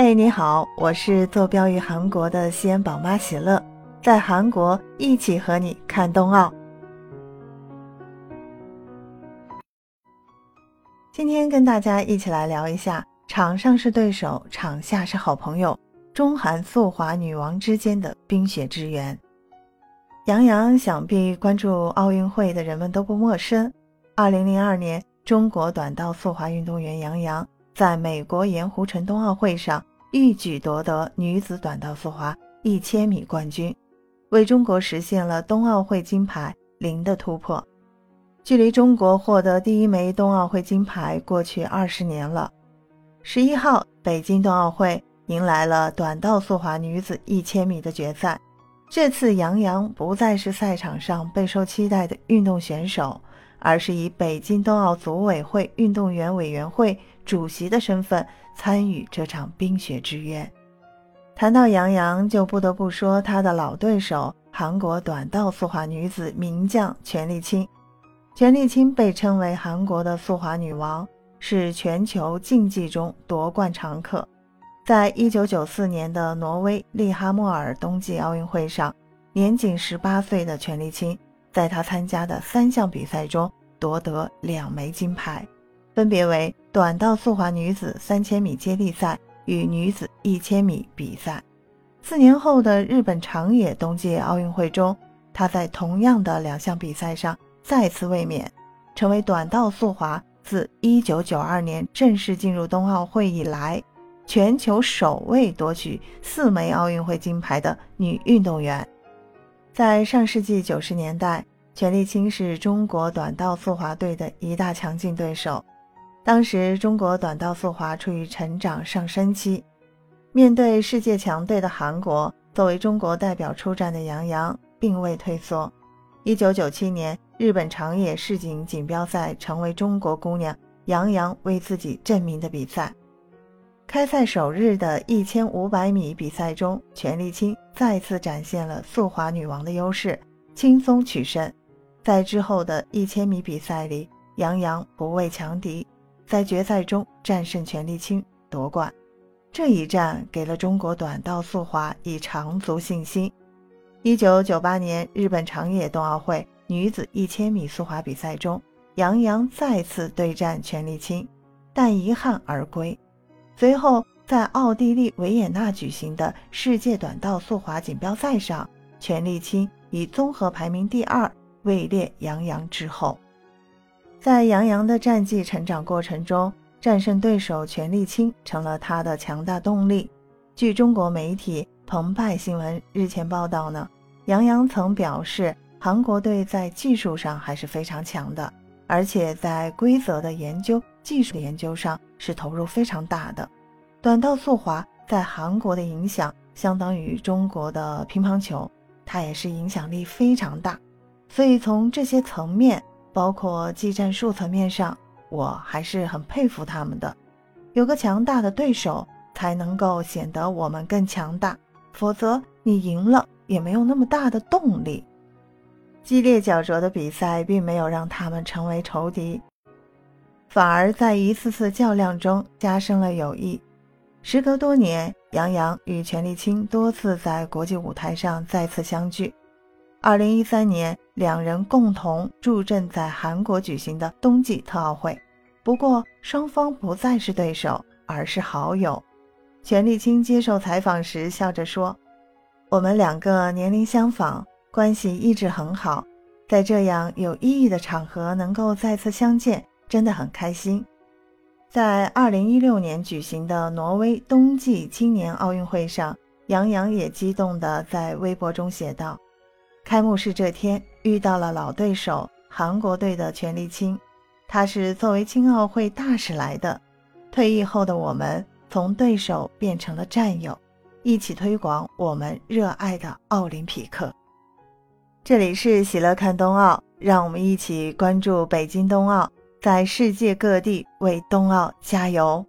嘿，你好，我是坐标于韩国的西安宝妈喜乐，在韩国一起和你看冬奥。今天跟大家一起来聊一下，场上是对手，场下是好朋友，中韩速滑女王之间的冰雪之缘。杨洋想必关注奥运会的人们都不陌生。二零零二年，中国短道速滑运动员杨洋在美国盐湖城冬奥会上一举夺得女子短道速滑一千米冠军，为中国实现了冬奥会金牌零的突破。距离中国获得第一枚冬奥会金牌过去二十年了。十一号，北京冬奥会迎来了短道速滑女子一千米的决赛。这次杨洋不再是赛场上备受期待的运动选手，而是以北京冬奥组委会运动员委员会主席的身份参与这场冰雪之约。谈到杨洋，就不得不说他的老对手——韩国短道速滑女子名将全力清。全力清被称为韩国的速滑女王，是全球竞技中夺冠常客。在一九九四年的挪威利哈莫尔冬季奥运会上，年仅十八岁的全力清，在她参加的三项比赛中夺得两枚金牌，分别为短道速滑女子三千米接力赛与女子一千米比赛。四年后的日本长野冬季奥运会中，她在同样的两项比赛上。再次卫冕，成为短道速滑自1992年正式进入冬奥会以来，全球首位夺取四枚奥运会金牌的女运动员。在上世纪九十年代，全力清是中国短道速滑队的一大强劲对手。当时，中国短道速滑处于成长上升期，面对世界强队的韩国，作为中国代表出战的杨洋并未退缩。1997年。日本长野世锦锦标赛成为中国姑娘杨洋为自己证明的比赛。开赛首日的一千五百米比赛中，全力清再次展现了速滑女王的优势，轻松取胜。在之后的一千米比赛里，杨洋不畏强敌，在决赛中战胜全力清夺冠。这一战给了中国短道速滑以长足信心。一九九八年日本长野冬奥会。女子一千米速滑比赛中，杨洋再次对战全力清，但遗憾而归。随后，在奥地利维也纳举行的世界短道速滑锦标赛上，全力清以综合排名第二位列杨洋之后。在杨洋的战绩成长过程中，战胜对手全力清成了他的强大动力。据中国媒体澎湃新闻日前报道呢，杨洋曾表示。韩国队在技术上还是非常强的，而且在规则的研究、技术的研究上是投入非常大的。短道速滑在韩国的影响相当于中国的乒乓球，它也是影响力非常大。所以从这些层面，包括技战术层面上，我还是很佩服他们的。有个强大的对手，才能够显得我们更强大，否则你赢了也没有那么大的动力。激烈角逐的比赛并没有让他们成为仇敌，反而在一次次较量中加深了友谊。时隔多年，杨洋与全力清多次在国际舞台上再次相聚。二零一三年，两人共同助阵在韩国举行的冬季特奥会，不过双方不再是对手，而是好友。全力清接受采访时笑着说：“我们两个年龄相仿。”关系一直很好，在这样有意义的场合能够再次相见，真的很开心。在二零一六年举行的挪威冬季青年奥运会上，杨洋也激动地在微博中写道：“开幕式这天遇到了老对手韩国队的全力清，他是作为青奥会大使来的。退役后的我们从对手变成了战友，一起推广我们热爱的奥林匹克。”这里是喜乐看冬奥，让我们一起关注北京冬奥，在世界各地为冬奥加油。